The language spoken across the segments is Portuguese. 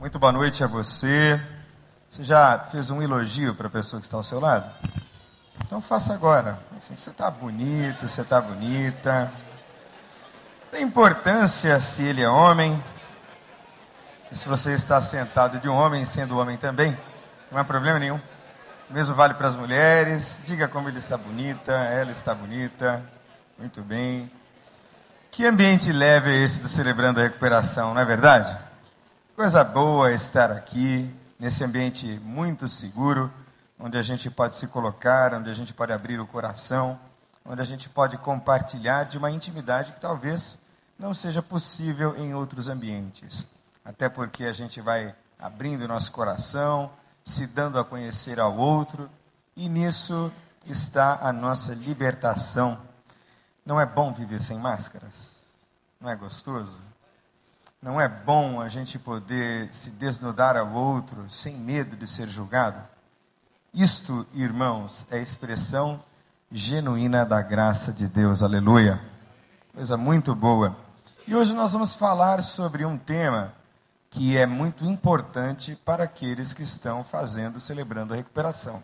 Muito boa noite a você. Você já fez um elogio para a pessoa que está ao seu lado? Então faça agora. Assim, você está bonito, você está bonita. Tem importância se ele é homem. E se você está sentado de um homem, sendo homem também, não há problema nenhum. O mesmo vale para as mulheres. Diga como ele está bonita, ela está bonita. Muito bem. Que ambiente leve é esse do Celebrando a Recuperação, não é verdade? Coisa boa estar aqui, nesse ambiente muito seguro, onde a gente pode se colocar, onde a gente pode abrir o coração, onde a gente pode compartilhar de uma intimidade que talvez não seja possível em outros ambientes. Até porque a gente vai abrindo nosso coração, se dando a conhecer ao outro, e nisso está a nossa libertação não é bom viver sem máscaras? Não é gostoso? Não é bom a gente poder se desnudar ao outro sem medo de ser julgado? Isto, irmãos, é expressão genuína da graça de Deus, aleluia. Coisa muito boa. E hoje nós vamos falar sobre um tema que é muito importante para aqueles que estão fazendo, celebrando a recuperação.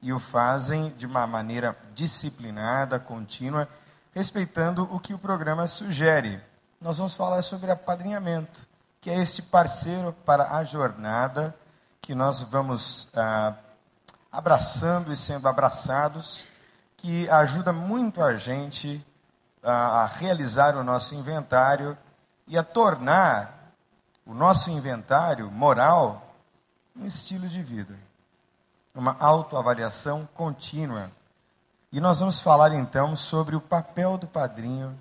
E o fazem de uma maneira disciplinada, contínua respeitando o que o programa sugere. Nós vamos falar sobre apadrinhamento, que é este parceiro para a jornada que nós vamos ah, abraçando e sendo abraçados, que ajuda muito a gente ah, a realizar o nosso inventário e a tornar o nosso inventário moral um estilo de vida, uma autoavaliação contínua. E nós vamos falar então sobre o papel do padrinho,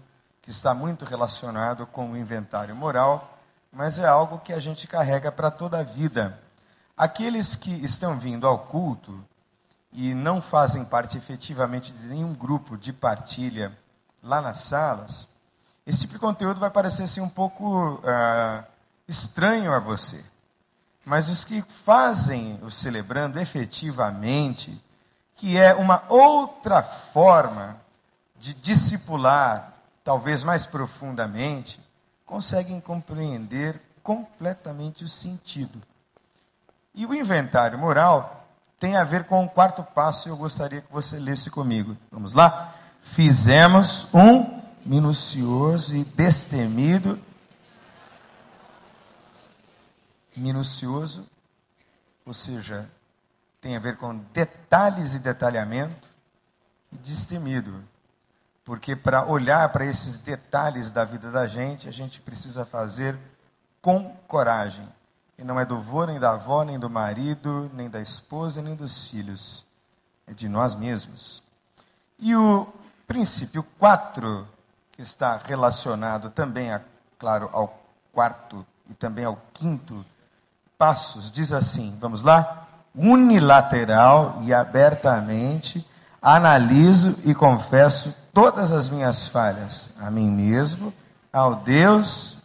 que está muito relacionado com o inventário moral, mas é algo que a gente carrega para toda a vida. Aqueles que estão vindo ao culto e não fazem parte efetivamente de nenhum grupo de partilha lá nas salas, esse tipo de conteúdo vai parecer assim, um pouco uh, estranho a você. Mas os que fazem o celebrando efetivamente, que é uma outra forma de discipular, talvez mais profundamente, conseguem compreender completamente o sentido. E o inventário moral tem a ver com o quarto passo, e eu gostaria que você lesse comigo. Vamos lá? Fizemos um minucioso e destemido minucioso, ou seja, tem a ver com detalhes e detalhamento e destemido. Porque para olhar para esses detalhes da vida da gente, a gente precisa fazer com coragem. E não é do vô, nem da avó, nem do marido, nem da esposa, nem dos filhos. É de nós mesmos. E o princípio 4, que está relacionado também, a, claro, ao quarto e também ao quinto passos, diz assim: vamos lá? unilateral e abertamente, analiso e confesso todas as minhas falhas a mim mesmo, ao Deus.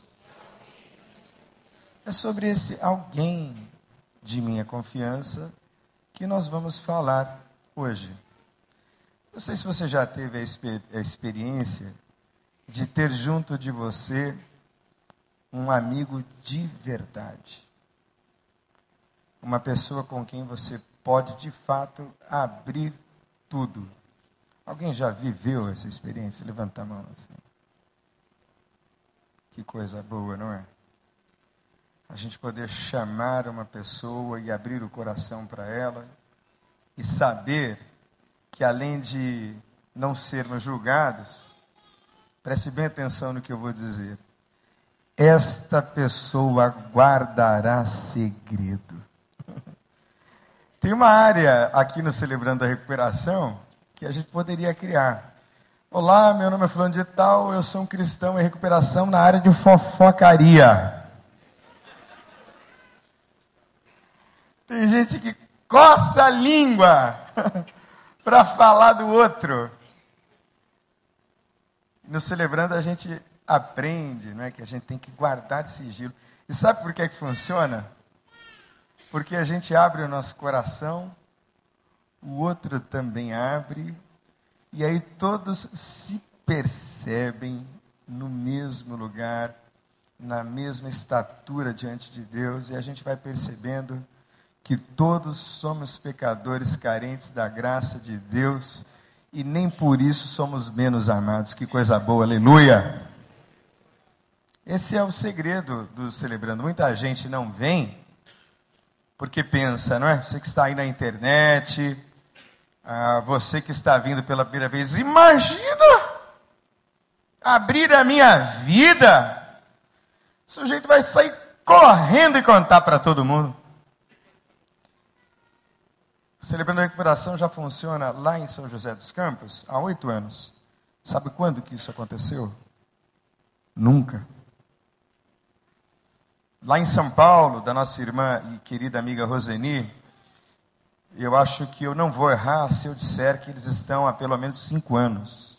É sobre esse alguém de minha confiança que nós vamos falar hoje. Não sei se você já teve a, exper a experiência de ter junto de você um amigo de verdade uma pessoa com quem você pode de fato abrir tudo. Alguém já viveu essa experiência? Levanta a mão assim. Que coisa boa, não é? A gente poder chamar uma pessoa e abrir o coração para ela e saber que além de não sermos julgados, preste bem atenção no que eu vou dizer. Esta pessoa guardará segredo. Tem uma área aqui no Celebrando a Recuperação que a gente poderia criar. Olá, meu nome é Fulano de Tal, eu sou um cristão em recuperação na área de fofocaria. Tem gente que coça a língua para falar do outro. No Celebrando a gente aprende, não é que a gente tem que guardar sigilo. E sabe por que, é que funciona? Porque a gente abre o nosso coração, o outro também abre, e aí todos se percebem no mesmo lugar, na mesma estatura diante de Deus e a gente vai percebendo que todos somos pecadores carentes da graça de Deus e nem por isso somos menos amados. Que coisa boa, aleluia! Esse é o segredo do celebrando. Muita gente não vem porque pensa, não é? Você que está aí na internet, ah, você que está vindo pela primeira vez, imagina abrir a minha vida. O sujeito vai sair correndo e contar para todo mundo. O Celebrando a Recuperação já funciona lá em São José dos Campos há oito anos. Sabe quando que isso aconteceu? Nunca. Lá em São Paulo, da nossa irmã e querida amiga Roseni, eu acho que eu não vou errar se eu disser que eles estão há pelo menos cinco anos.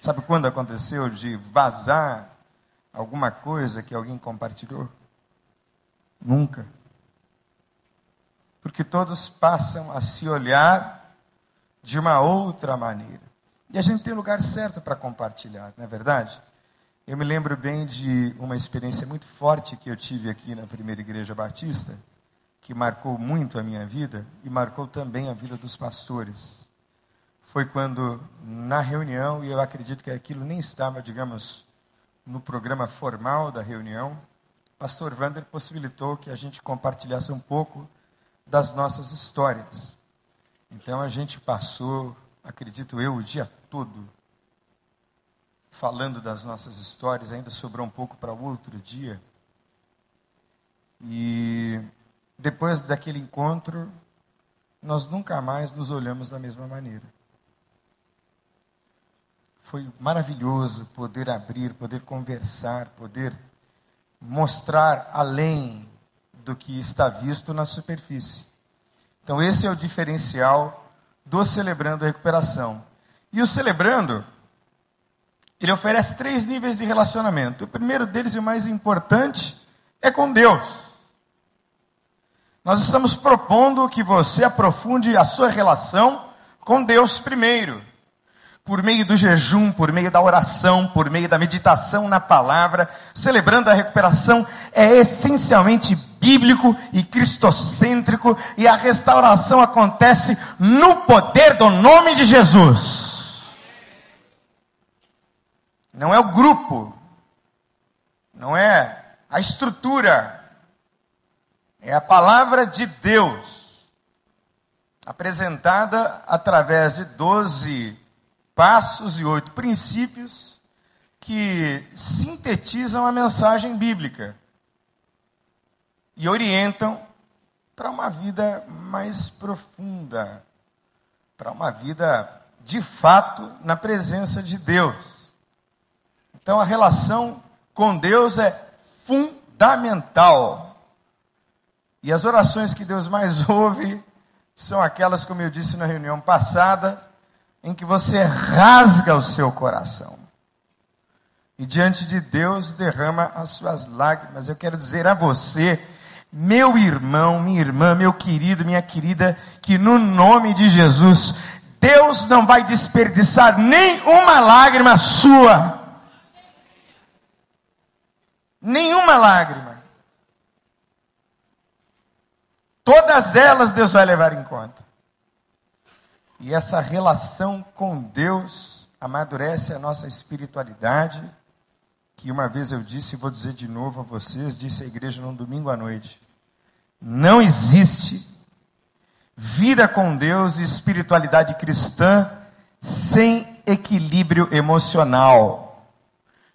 Sabe quando aconteceu de vazar alguma coisa que alguém compartilhou? Nunca. Porque todos passam a se olhar de uma outra maneira. E a gente tem lugar certo para compartilhar, não é verdade? Eu me lembro bem de uma experiência muito forte que eu tive aqui na primeira igreja batista, que marcou muito a minha vida e marcou também a vida dos pastores. Foi quando, na reunião, e eu acredito que aquilo nem estava, digamos, no programa formal da reunião, pastor Wander possibilitou que a gente compartilhasse um pouco das nossas histórias. Então a gente passou, acredito eu, o dia todo falando das nossas histórias, ainda sobrou um pouco para outro dia. E depois daquele encontro, nós nunca mais nos olhamos da mesma maneira. Foi maravilhoso poder abrir, poder conversar, poder mostrar além do que está visto na superfície. Então, esse é o diferencial do Celebrando a Recuperação. E o Celebrando ele oferece três níveis de relacionamento. O primeiro deles e o mais importante é com Deus. Nós estamos propondo que você aprofunde a sua relação com Deus primeiro. Por meio do jejum, por meio da oração, por meio da meditação na palavra, celebrando a recuperação, é essencialmente bíblico e cristocêntrico, e a restauração acontece no poder do nome de Jesus. Não é o grupo, não é a estrutura, é a palavra de Deus, apresentada através de doze passos e oito princípios que sintetizam a mensagem bíblica e orientam para uma vida mais profunda, para uma vida de fato na presença de Deus. Então a relação com Deus é fundamental. E as orações que Deus mais ouve são aquelas, como eu disse na reunião passada, em que você rasga o seu coração. E diante de Deus derrama as suas lágrimas. Eu quero dizer a você, meu irmão, minha irmã, meu querido, minha querida, que no nome de Jesus, Deus não vai desperdiçar nem uma lágrima sua nenhuma lágrima. Todas elas Deus vai levar em conta. E essa relação com Deus amadurece a nossa espiritualidade, que uma vez eu disse e vou dizer de novo a vocês, disse a igreja num domingo à noite. Não existe vida com Deus e espiritualidade cristã sem equilíbrio emocional.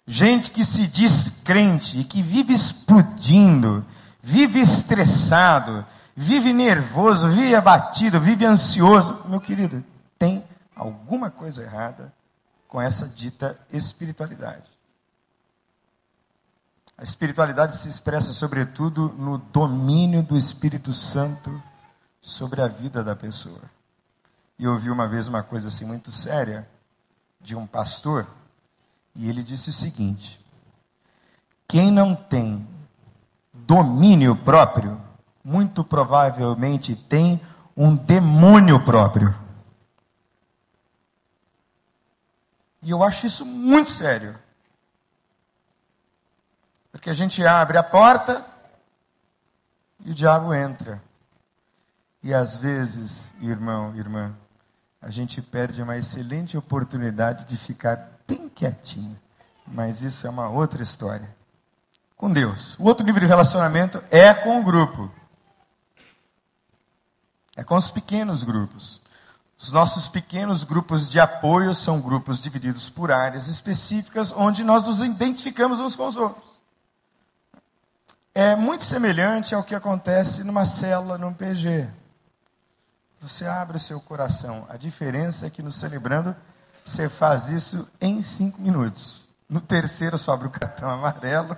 Gente que se diz crente e que vive explodindo, vive estressado, vive nervoso, vive abatido, vive ansioso. Meu querido, tem alguma coisa errada com essa dita espiritualidade. A espiritualidade se expressa, sobretudo, no domínio do Espírito Santo sobre a vida da pessoa. E eu ouvi uma vez uma coisa assim muito séria de um pastor e ele disse o seguinte: quem não tem domínio próprio, muito provavelmente tem um demônio próprio. E eu acho isso muito sério. Porque a gente abre a porta e o diabo entra. E às vezes, irmão, irmã, a gente perde uma excelente oportunidade de ficar bem quietinho. Mas isso é uma outra história. Com Deus. O outro nível de relacionamento é com o grupo. É com os pequenos grupos. Os nossos pequenos grupos de apoio são grupos divididos por áreas específicas, onde nós nos identificamos uns com os outros. É muito semelhante ao que acontece numa célula, num PG. Você abre o seu coração. A diferença é que no Celebrando, você faz isso em cinco minutos. No terceiro sobra o cartão amarelo.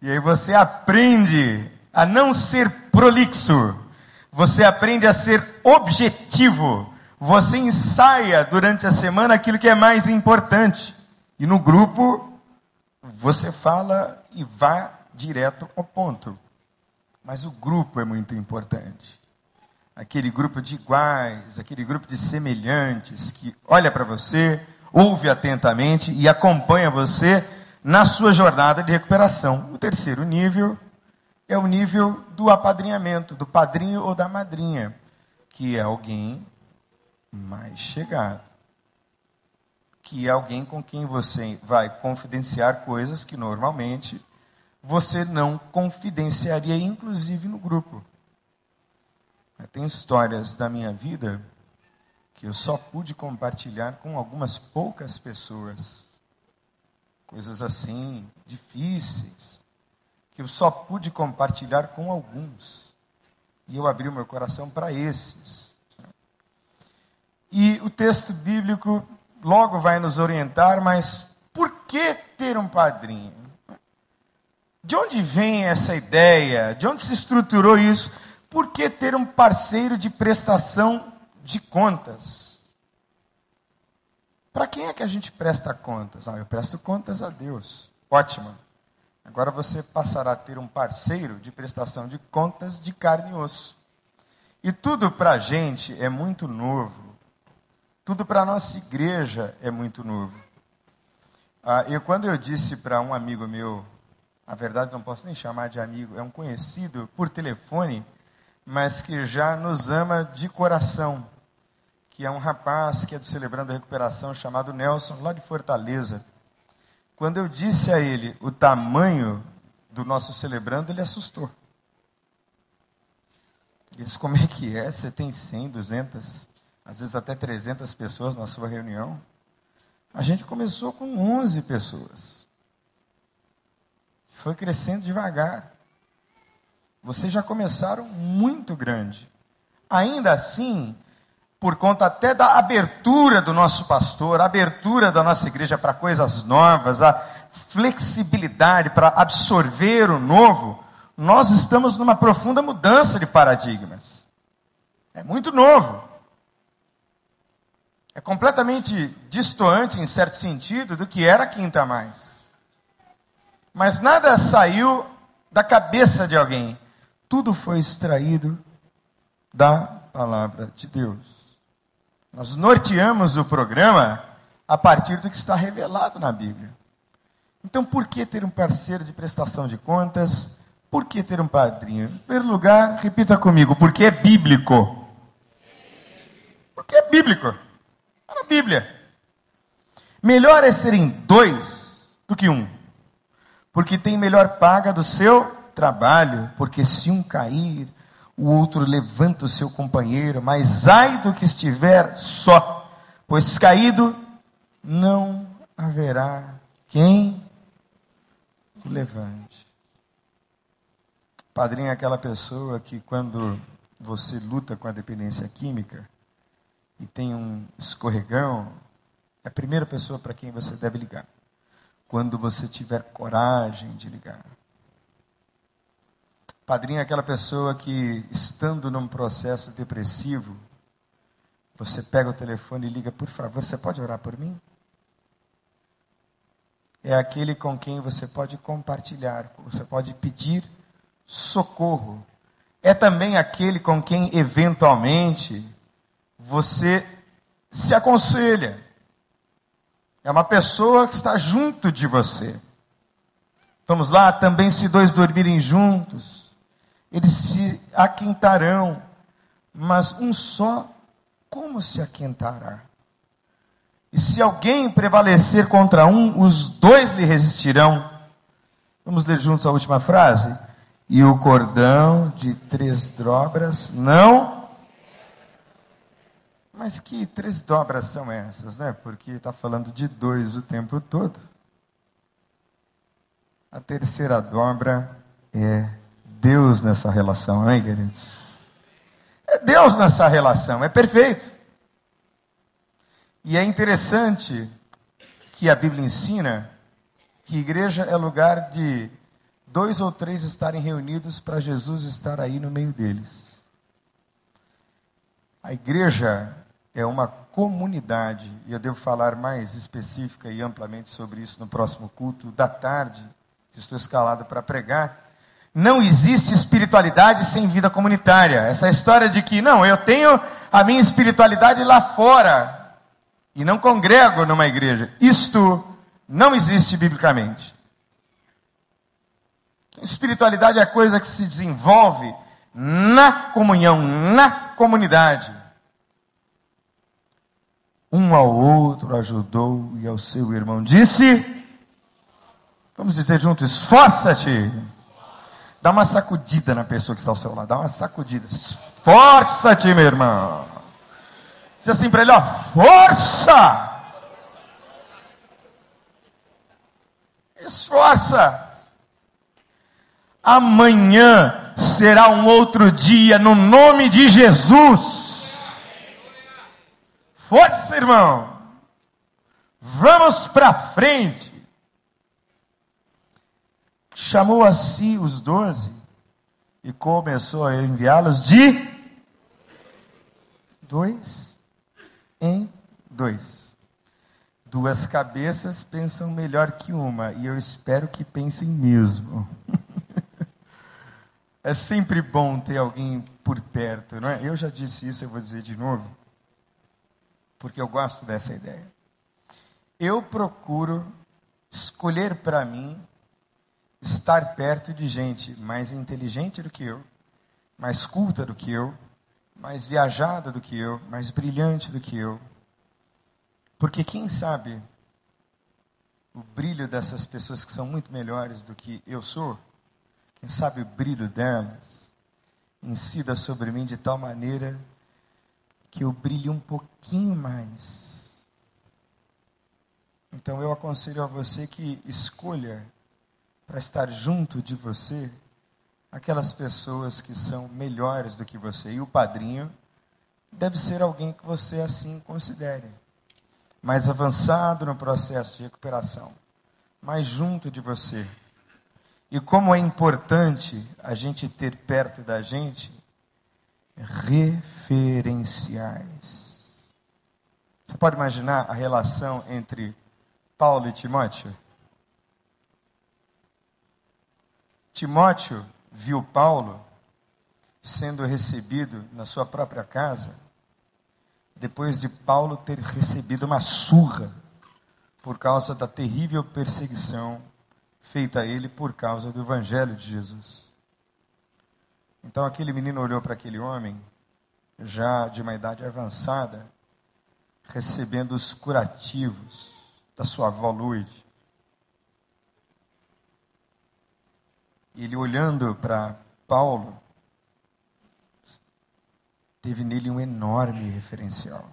E aí você aprende a não ser prolixo. Você aprende a ser objetivo. Você ensaia durante a semana aquilo que é mais importante. E no grupo, você fala e vá direto ao ponto. Mas o grupo é muito importante aquele grupo de iguais, aquele grupo de semelhantes que olha para você, ouve atentamente e acompanha você na sua jornada de recuperação. O terceiro nível é o nível do apadrinhamento, do padrinho ou da madrinha, que é alguém mais chegado. Que é alguém com quem você vai confidenciar coisas que normalmente você não confidenciaria, inclusive no grupo. Tem histórias da minha vida que eu só pude compartilhar com algumas poucas pessoas. Coisas assim, difíceis, que eu só pude compartilhar com alguns. E eu abri o meu coração para esses. E o texto bíblico logo vai nos orientar, mas por que ter um padrinho? De onde vem essa ideia? De onde se estruturou isso? por que ter um parceiro de prestação de contas? Para quem é que a gente presta contas? Ah, eu presto contas a Deus. Ótimo. Agora você passará a ter um parceiro de prestação de contas de carne e osso. E tudo para a gente é muito novo. Tudo para a nossa igreja é muito novo. Ah, e quando eu disse para um amigo meu, a verdade não posso nem chamar de amigo, é um conhecido por telefone, mas que já nos ama de coração, que é um rapaz que é do Celebrando a Recuperação, chamado Nelson, lá de Fortaleza. Quando eu disse a ele o tamanho do nosso Celebrando, ele assustou. Ele disse, como é que é? Você tem 100, 200, às vezes até 300 pessoas na sua reunião? A gente começou com 11 pessoas. Foi crescendo devagar. Vocês já começaram muito grande. Ainda assim, por conta até da abertura do nosso pastor, a abertura da nossa igreja para coisas novas, a flexibilidade para absorver o novo, nós estamos numa profunda mudança de paradigmas. É muito novo. É completamente distoante, em certo sentido, do que era quinta mais. Mas nada saiu da cabeça de alguém tudo foi extraído da palavra de Deus. Nós norteamos o programa a partir do que está revelado na Bíblia. Então, por que ter um parceiro de prestação de contas? Por que ter um padrinho? Em primeiro lugar, repita comigo, porque é bíblico. Porque é bíblico. Está na Bíblia. Melhor é serem dois do que um, porque tem melhor paga do seu trabalho, porque se um cair, o outro levanta o seu companheiro, mas ai do que estiver só, pois caído não haverá quem o levante. Padrinho é aquela pessoa que quando você luta com a dependência química e tem um escorregão, é a primeira pessoa para quem você deve ligar. Quando você tiver coragem de ligar. Padrinho é aquela pessoa que, estando num processo depressivo, você pega o telefone e liga, por favor, você pode orar por mim? É aquele com quem você pode compartilhar, você pode pedir socorro. É também aquele com quem, eventualmente, você se aconselha. É uma pessoa que está junto de você. Vamos lá, também se dois dormirem juntos, eles se aquentarão, mas um só, como se aquentará? E se alguém prevalecer contra um, os dois lhe resistirão. Vamos ler juntos a última frase? E o cordão de três dobras não. Mas que três dobras são essas, né? Porque está falando de dois o tempo todo. A terceira dobra é Deus nessa relação, amém, queridos? É Deus nessa relação, é perfeito. E é interessante que a Bíblia ensina que igreja é lugar de dois ou três estarem reunidos para Jesus estar aí no meio deles. A igreja é uma comunidade, e eu devo falar mais específica e amplamente sobre isso no próximo culto da tarde, que estou escalado para pregar. Não existe espiritualidade sem vida comunitária. Essa história de que, não, eu tenho a minha espiritualidade lá fora e não congrego numa igreja. Isto não existe biblicamente. Espiritualidade é coisa que se desenvolve na comunhão, na comunidade. Um ao outro ajudou e ao seu irmão disse: Vamos dizer juntos, esforça-te. Dá uma sacudida na pessoa que está ao seu lado, dá uma sacudida. Esforça-te, meu irmão. Diz assim para ele: ó, força! Esforça! Amanhã será um outro dia no nome de Jesus. Força, irmão. Vamos para frente. Chamou a si os doze e começou a enviá-los de dois em dois. Duas cabeças pensam melhor que uma, e eu espero que pensem mesmo. É sempre bom ter alguém por perto, não é? Eu já disse isso, eu vou dizer de novo, porque eu gosto dessa ideia. Eu procuro escolher para mim estar perto de gente mais inteligente do que eu, mais culta do que eu, mais viajada do que eu, mais brilhante do que eu. Porque quem sabe o brilho dessas pessoas que são muito melhores do que eu sou, quem sabe o brilho delas incida sobre mim de tal maneira que eu brilhe um pouquinho mais. Então eu aconselho a você que escolha para estar junto de você aquelas pessoas que são melhores do que você. E o padrinho deve ser alguém que você assim considere. Mais avançado no processo de recuperação, mais junto de você e como é importante a gente ter perto da gente referenciais. Você pode imaginar a relação entre Paulo e Timóteo? Timóteo viu Paulo sendo recebido na sua própria casa, depois de Paulo ter recebido uma surra por causa da terrível perseguição feita a ele por causa do Evangelho de Jesus. Então aquele menino olhou para aquele homem, já de uma idade avançada, recebendo os curativos da sua avó Lourdes. Ele olhando para Paulo, teve nele um enorme referencial.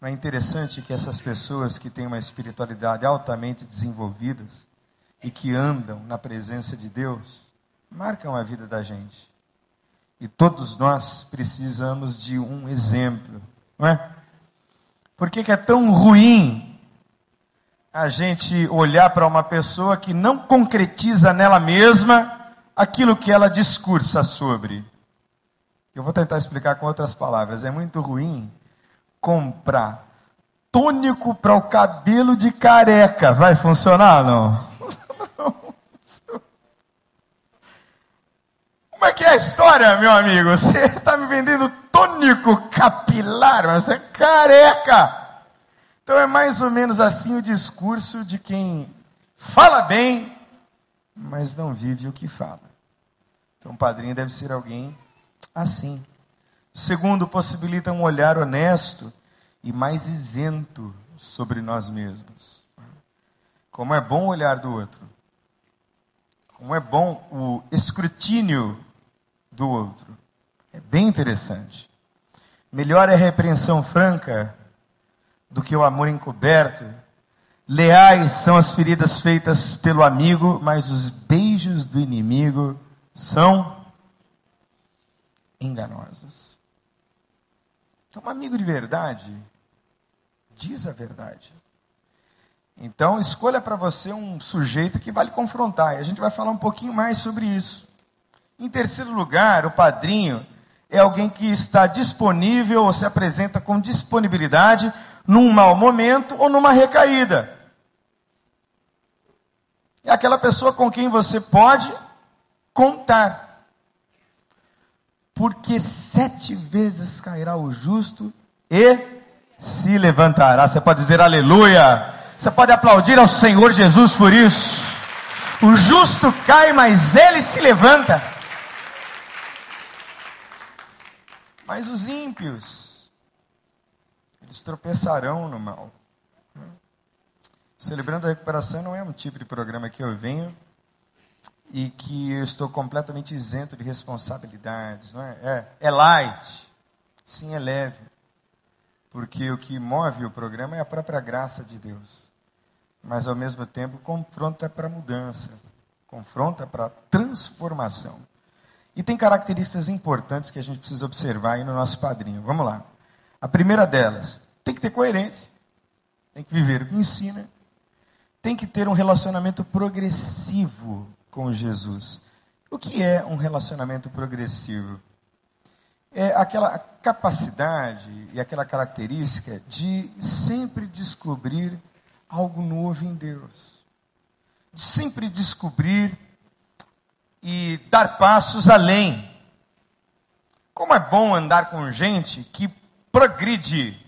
Não é interessante que essas pessoas que têm uma espiritualidade altamente desenvolvidas e que andam na presença de Deus, marcam a vida da gente. E todos nós precisamos de um exemplo, não é? Por que, que é tão ruim a gente olhar para uma pessoa que não concretiza nela mesma aquilo que ela discursa sobre? Eu vou tentar explicar com outras palavras. É muito ruim comprar tônico para o cabelo de careca. Vai funcionar não? Como é que é a história, meu amigo? Você está me vendendo tônico capilar, mas você é careca. Então é mais ou menos assim o discurso de quem fala bem, mas não vive o que fala. Então, o padrinho deve ser alguém assim. Segundo, possibilita um olhar honesto e mais isento sobre nós mesmos. Como é bom olhar do outro. Como é bom o escrutínio do outro. É bem interessante. Melhor é a repreensão franca do que o amor encoberto. Leais são as feridas feitas pelo amigo, mas os beijos do inimigo são enganosos. Então, um amigo de verdade diz a verdade. Então, escolha para você um sujeito que vai lhe confrontar. E a gente vai falar um pouquinho mais sobre isso. Em terceiro lugar, o padrinho é alguém que está disponível ou se apresenta com disponibilidade num mau momento ou numa recaída. É aquela pessoa com quem você pode contar. Porque sete vezes cairá o justo e se levantará. Você pode dizer aleluia. Você pode aplaudir ao Senhor Jesus por isso. O justo cai, mas ele se levanta. Mas os ímpios, eles tropeçarão no mal. Celebrando a recuperação não é um tipo de programa que eu venho e que eu estou completamente isento de responsabilidades, não é? É, é light, sim, é leve, porque o que move o programa é a própria graça de Deus, mas ao mesmo tempo confronta para mudança, confronta para transformação. E tem características importantes que a gente precisa observar aí no nosso padrinho. Vamos lá. A primeira delas, tem que ter coerência. Tem que viver o que ensina. Tem que ter um relacionamento progressivo com Jesus. O que é um relacionamento progressivo? É aquela capacidade e aquela característica de sempre descobrir algo novo em Deus. De sempre descobrir e dar passos além. Como é bom andar com gente que progride.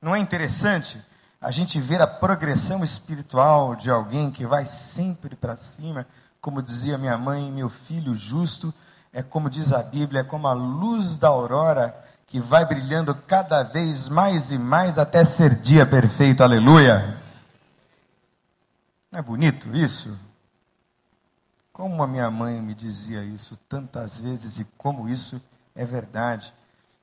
Não é interessante a gente ver a progressão espiritual de alguém que vai sempre para cima, como dizia minha mãe, meu filho justo, é como diz a Bíblia, é como a luz da aurora que vai brilhando cada vez mais e mais até ser dia perfeito. Aleluia. Não é bonito isso? Como a minha mãe me dizia isso tantas vezes e como isso é verdade.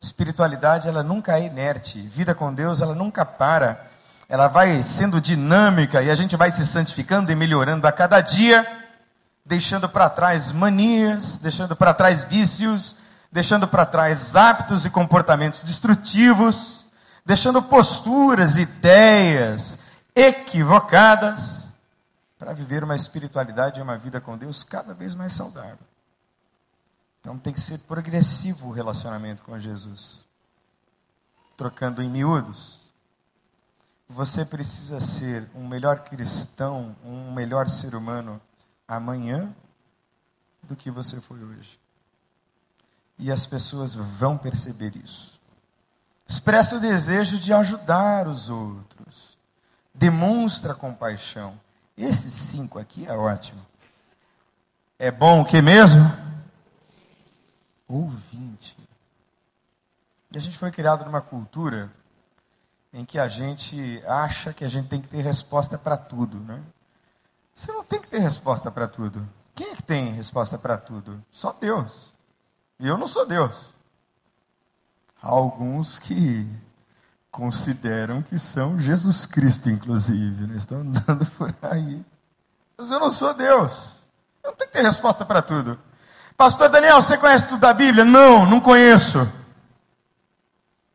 Espiritualidade, ela nunca é inerte. Vida com Deus, ela nunca para. Ela vai sendo dinâmica e a gente vai se santificando e melhorando a cada dia, deixando para trás manias, deixando para trás vícios, deixando para trás hábitos e comportamentos destrutivos, deixando posturas, ideias equivocadas para viver uma espiritualidade e uma vida com Deus cada vez mais saudável. Então tem que ser progressivo o relacionamento com Jesus. Trocando em miúdos, você precisa ser um melhor cristão, um melhor ser humano amanhã do que você foi hoje. E as pessoas vão perceber isso. Expressa o desejo de ajudar os outros. Demonstra compaixão esses cinco aqui é ótimo. É bom o que mesmo? Ouvinte. E a gente foi criado numa cultura em que a gente acha que a gente tem que ter resposta para tudo, né? Você não tem que ter resposta para tudo. Quem é que tem resposta para tudo? Só Deus. E eu não sou Deus. Há alguns que consideram que são Jesus Cristo, inclusive. Né? Estão andando por aí. Mas eu não sou Deus. Eu não tenho que ter resposta para tudo. Pastor Daniel, você conhece tudo da Bíblia? Não, não conheço.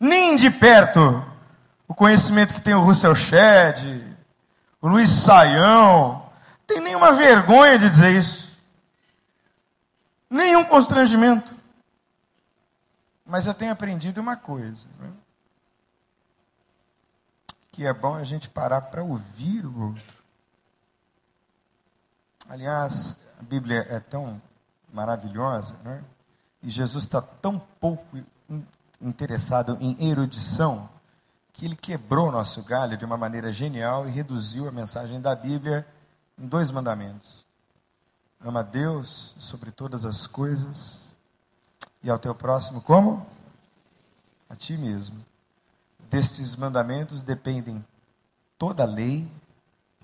Nem de perto o conhecimento que tem o Russell Shedd, o Luiz Saião. Tem nenhuma vergonha de dizer isso. Nenhum constrangimento. Mas eu tenho aprendido uma coisa. Né? que é bom a gente parar para ouvir o outro. Aliás, a Bíblia é tão maravilhosa, né? e Jesus está tão pouco interessado em erudição, que ele quebrou nosso galho de uma maneira genial e reduziu a mensagem da Bíblia em dois mandamentos. Ama a Deus sobre todas as coisas e ao teu próximo como? A ti mesmo. Destes mandamentos dependem toda a lei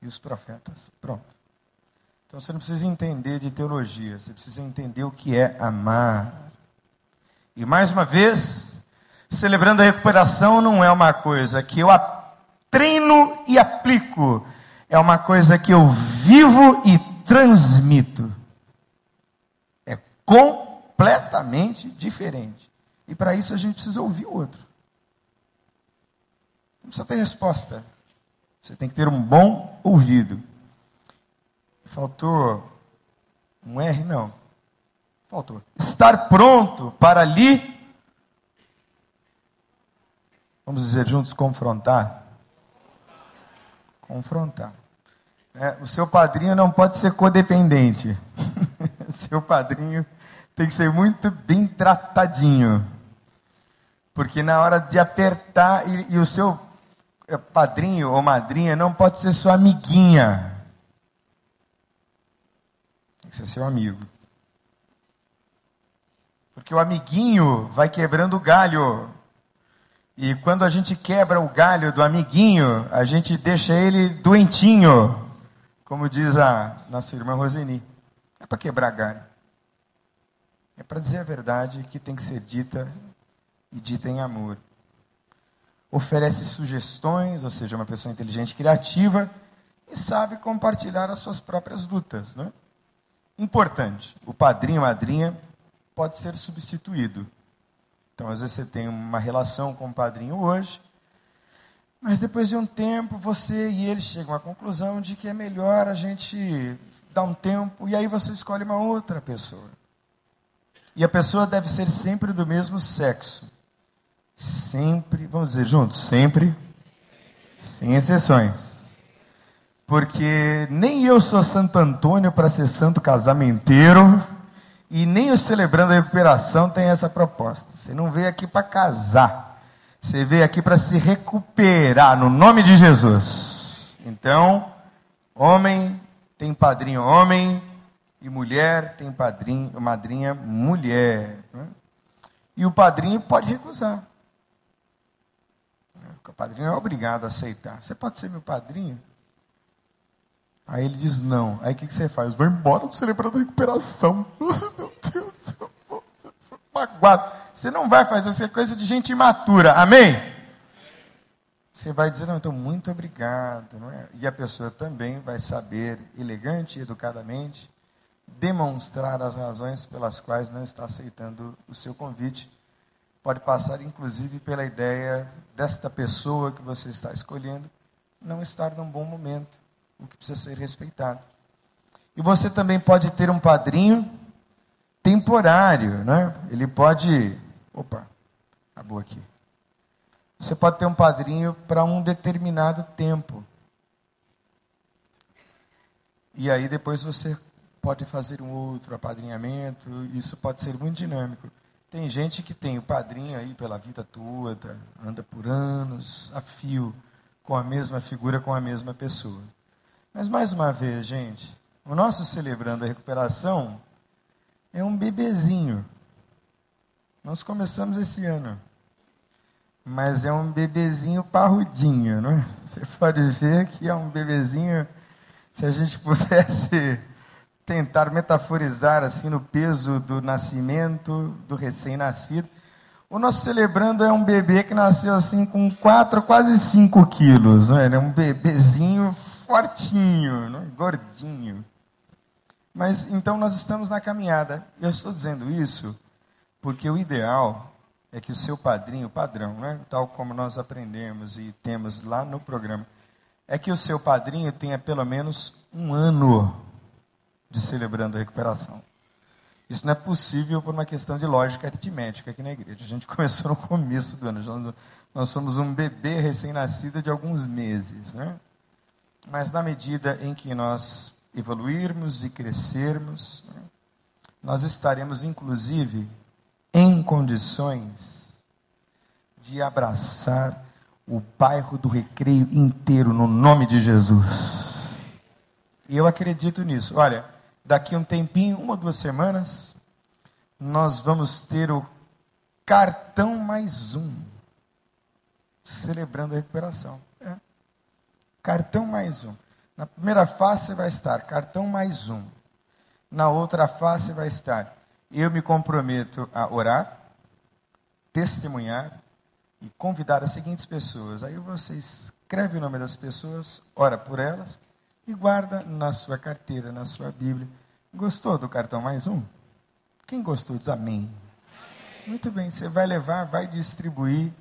e os profetas. Pronto. Então você não precisa entender de teologia, você precisa entender o que é amar. E mais uma vez, celebrando a recuperação não é uma coisa que eu treino e aplico, é uma coisa que eu vivo e transmito. É completamente diferente. E para isso a gente precisa ouvir o outro. Não precisa ter resposta. Você tem que ter um bom ouvido. Faltou um R? Não. Faltou. Estar pronto para lhe. Vamos dizer juntos, confrontar. Confrontar. É, o seu padrinho não pode ser codependente. seu padrinho tem que ser muito bem tratadinho. Porque na hora de apertar, e, e o seu é, padrinho ou madrinha não pode ser sua amiguinha. Tem que ser seu amigo. Porque o amiguinho vai quebrando o galho. E quando a gente quebra o galho do amiguinho, a gente deixa ele doentinho. Como diz a nossa irmã Roseni. É para quebrar galho. É para dizer a verdade que tem que ser dita e dita em amor oferece sugestões, ou seja, uma pessoa inteligente criativa, e sabe compartilhar as suas próprias lutas. Né? Importante, o padrinho, madrinha, pode ser substituído. Então, às vezes você tem uma relação com o padrinho hoje, mas depois de um tempo você e ele chegam à conclusão de que é melhor a gente dar um tempo e aí você escolhe uma outra pessoa. E a pessoa deve ser sempre do mesmo sexo sempre, vamos dizer juntos, sempre, sem exceções. Porque nem eu sou Santo Antônio para ser santo casamenteiro, e nem o Celebrando a Recuperação tem essa proposta. Você não veio aqui para casar, você veio aqui para se recuperar, no nome de Jesus. Então, homem tem padrinho homem, e mulher tem padrinho, madrinha mulher. Né? E o padrinho pode recusar. O padrinho é obrigado a aceitar. Você pode ser meu padrinho? Aí ele diz não. Aí o que, que você faz? Vou embora do celebrando a recuperação. meu Deus, eu vou, magoado. Você não vai fazer isso, é coisa de gente imatura. Amém? Você vai dizer, não, então muito obrigado. Não é? E a pessoa também vai saber, elegante e educadamente, demonstrar as razões pelas quais não está aceitando o seu convite Pode passar, inclusive, pela ideia desta pessoa que você está escolhendo não estar num bom momento, o que precisa ser respeitado. E você também pode ter um padrinho temporário, né? Ele pode. Opa, acabou aqui. Você pode ter um padrinho para um determinado tempo. E aí depois você pode fazer um outro apadrinhamento, isso pode ser muito dinâmico. Tem gente que tem o padrinho aí pela vida toda, anda por anos a fio com a mesma figura, com a mesma pessoa. Mas mais uma vez, gente, o nosso celebrando a recuperação é um bebezinho. Nós começamos esse ano. Mas é um bebezinho parrudinho, não é? Você pode ver que é um bebezinho, se a gente pudesse tentar metaforizar assim no peso do nascimento do recém-nascido. O nosso celebrando é um bebê que nasceu assim com 4, quase 5 quilos. Né? Ele é um bebezinho fortinho, né? gordinho. Mas então nós estamos na caminhada. Eu estou dizendo isso porque o ideal é que o seu padrinho, padrão, né? tal como nós aprendemos e temos lá no programa, é que o seu padrinho tenha pelo menos um ano de celebrando a recuperação. Isso não é possível por uma questão de lógica aritmética aqui na igreja. A gente começou no começo do ano. Nós somos um bebê recém-nascido de alguns meses. Né? Mas na medida em que nós evoluirmos e crescermos, né, nós estaremos, inclusive, em condições de abraçar o bairro do recreio inteiro no nome de Jesus. E eu acredito nisso. Olha, daqui um tempinho, uma ou duas semanas, nós vamos ter o cartão mais um, celebrando a recuperação. É. Cartão mais um. Na primeira face vai estar cartão mais um. Na outra face vai estar eu me comprometo a orar, testemunhar e convidar as seguintes pessoas. Aí você escreve o nome das pessoas, ora por elas e guarda na sua carteira, na sua Bíblia. Gostou do cartão mais um? Quem gostou diz amém. Muito bem, você vai levar, vai distribuir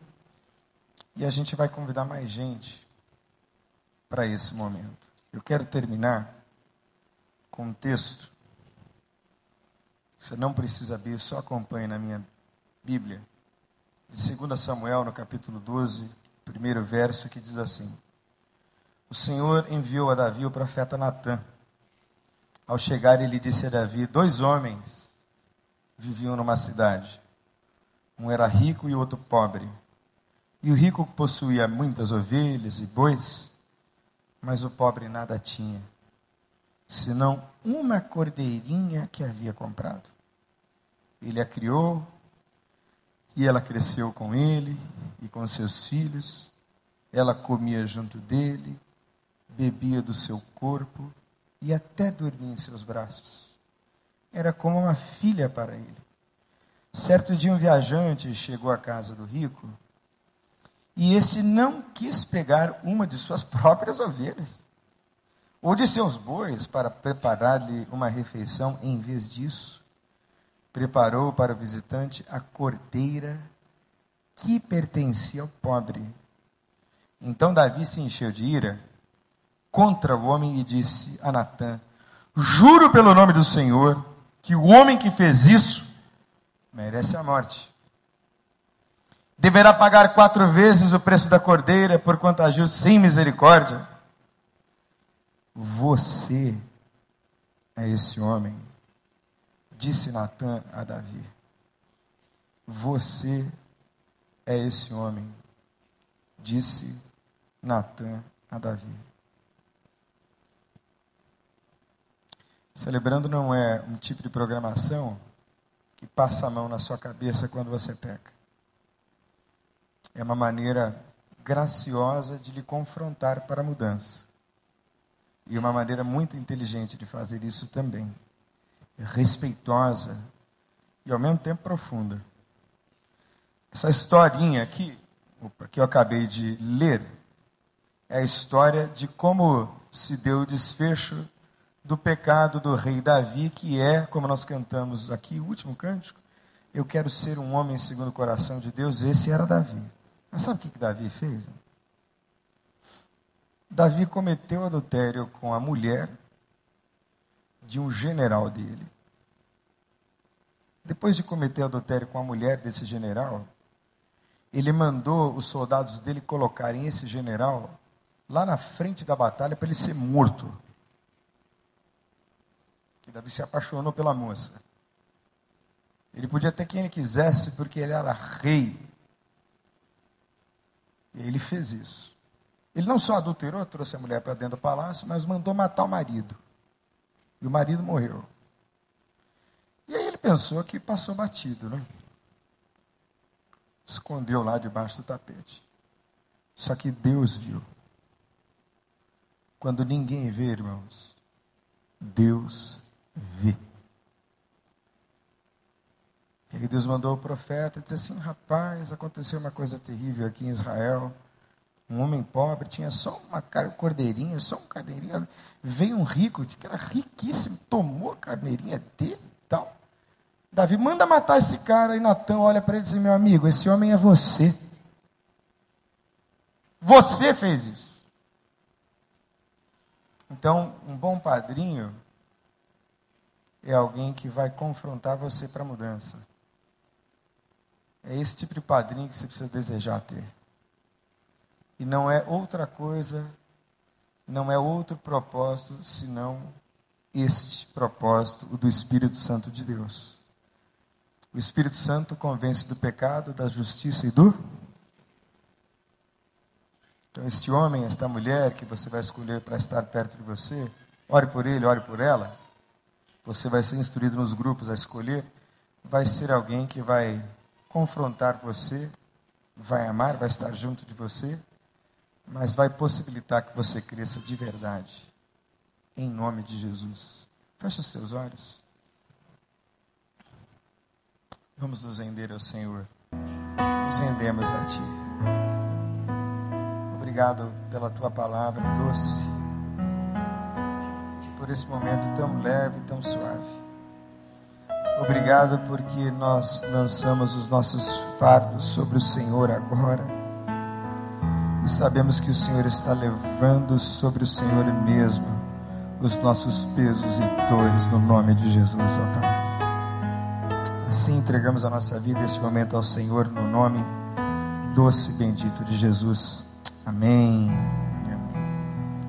e a gente vai convidar mais gente para esse momento. Eu quero terminar com um texto. Você não precisa abrir, só acompanhe na minha Bíblia. De 2 Samuel, no capítulo 12, primeiro verso, que diz assim: O Senhor enviou a Davi o profeta Natã. Ao chegar, ele disse a Davi: Dois homens viviam numa cidade. Um era rico e o outro pobre. E o rico possuía muitas ovelhas e bois, mas o pobre nada tinha, senão uma cordeirinha que havia comprado. Ele a criou, e ela cresceu com ele e com seus filhos. Ela comia junto dele, bebia do seu corpo e até dormia em seus braços. Era como uma filha para ele. Certo dia, um viajante chegou à casa do rico e esse não quis pegar uma de suas próprias ovelhas ou de seus bois para preparar-lhe uma refeição. Em vez disso, preparou para o visitante a cordeira que pertencia ao pobre. Então Davi se encheu de ira contra o homem e disse a Natã: Juro pelo nome do Senhor que o homem que fez isso merece a morte. Deverá pagar quatro vezes o preço da cordeira, porquanto agiu sem misericórdia. Você é esse homem Disse Natan a Davi: Você é esse homem. Disse Natan a Davi. Celebrando não é um tipo de programação que passa a mão na sua cabeça quando você peca. É uma maneira graciosa de lhe confrontar para a mudança. E uma maneira muito inteligente de fazer isso também respeitosa e ao mesmo tempo profunda. Essa historinha aqui, opa, que eu acabei de ler, é a história de como se deu o desfecho do pecado do rei Davi, que é, como nós cantamos aqui, o último cântico, eu quero ser um homem segundo o coração de Deus, esse era Davi. Mas sabe o que, que Davi fez? Davi cometeu adultério com a mulher de um general dele. Depois de cometer adultério com a mulher desse general, ele mandou os soldados dele colocarem esse general lá na frente da batalha para ele ser morto. Que Davi se apaixonou pela moça. Ele podia ter quem ele quisesse porque ele era rei. E ele fez isso. Ele não só adulterou, trouxe a mulher para dentro do palácio, mas mandou matar o marido. E o marido morreu. E aí ele pensou que passou batido, né? Escondeu lá debaixo do tapete. Só que Deus viu. Quando ninguém vê, irmãos, Deus vê. E aí Deus mandou o profeta e disse assim: rapaz, aconteceu uma coisa terrível aqui em Israel um homem pobre, tinha só uma cordeirinha, só um carneirinho. Veio um rico, que era riquíssimo, tomou a carneirinha dele e tal. Davi manda matar esse cara e Natan olha para ele e diz: Meu amigo, esse homem é você. Você fez isso. Então, um bom padrinho é alguém que vai confrontar você para a mudança. É esse tipo de padrinho que você precisa desejar ter. E não é outra coisa, não é outro propósito, senão este propósito, o do Espírito Santo de Deus. O Espírito Santo convence do pecado, da justiça e do. Então, este homem, esta mulher que você vai escolher para estar perto de você, ore por ele, ore por ela. Você vai ser instruído nos grupos a escolher, vai ser alguém que vai confrontar você, vai amar, vai estar junto de você, mas vai possibilitar que você cresça de verdade. Em nome de Jesus. Feche os seus olhos. Vamos nos render ao Senhor. Nos rendemos a Ti. Obrigado pela Tua palavra doce. Por esse momento tão leve tão suave. Obrigado porque nós lançamos os nossos fardos sobre o Senhor agora. E sabemos que o Senhor está levando sobre o Senhor mesmo os nossos pesos e dores no nome de Jesus. Assim entregamos a nossa vida esse momento ao Senhor no nome doce e bendito de Jesus. Amém.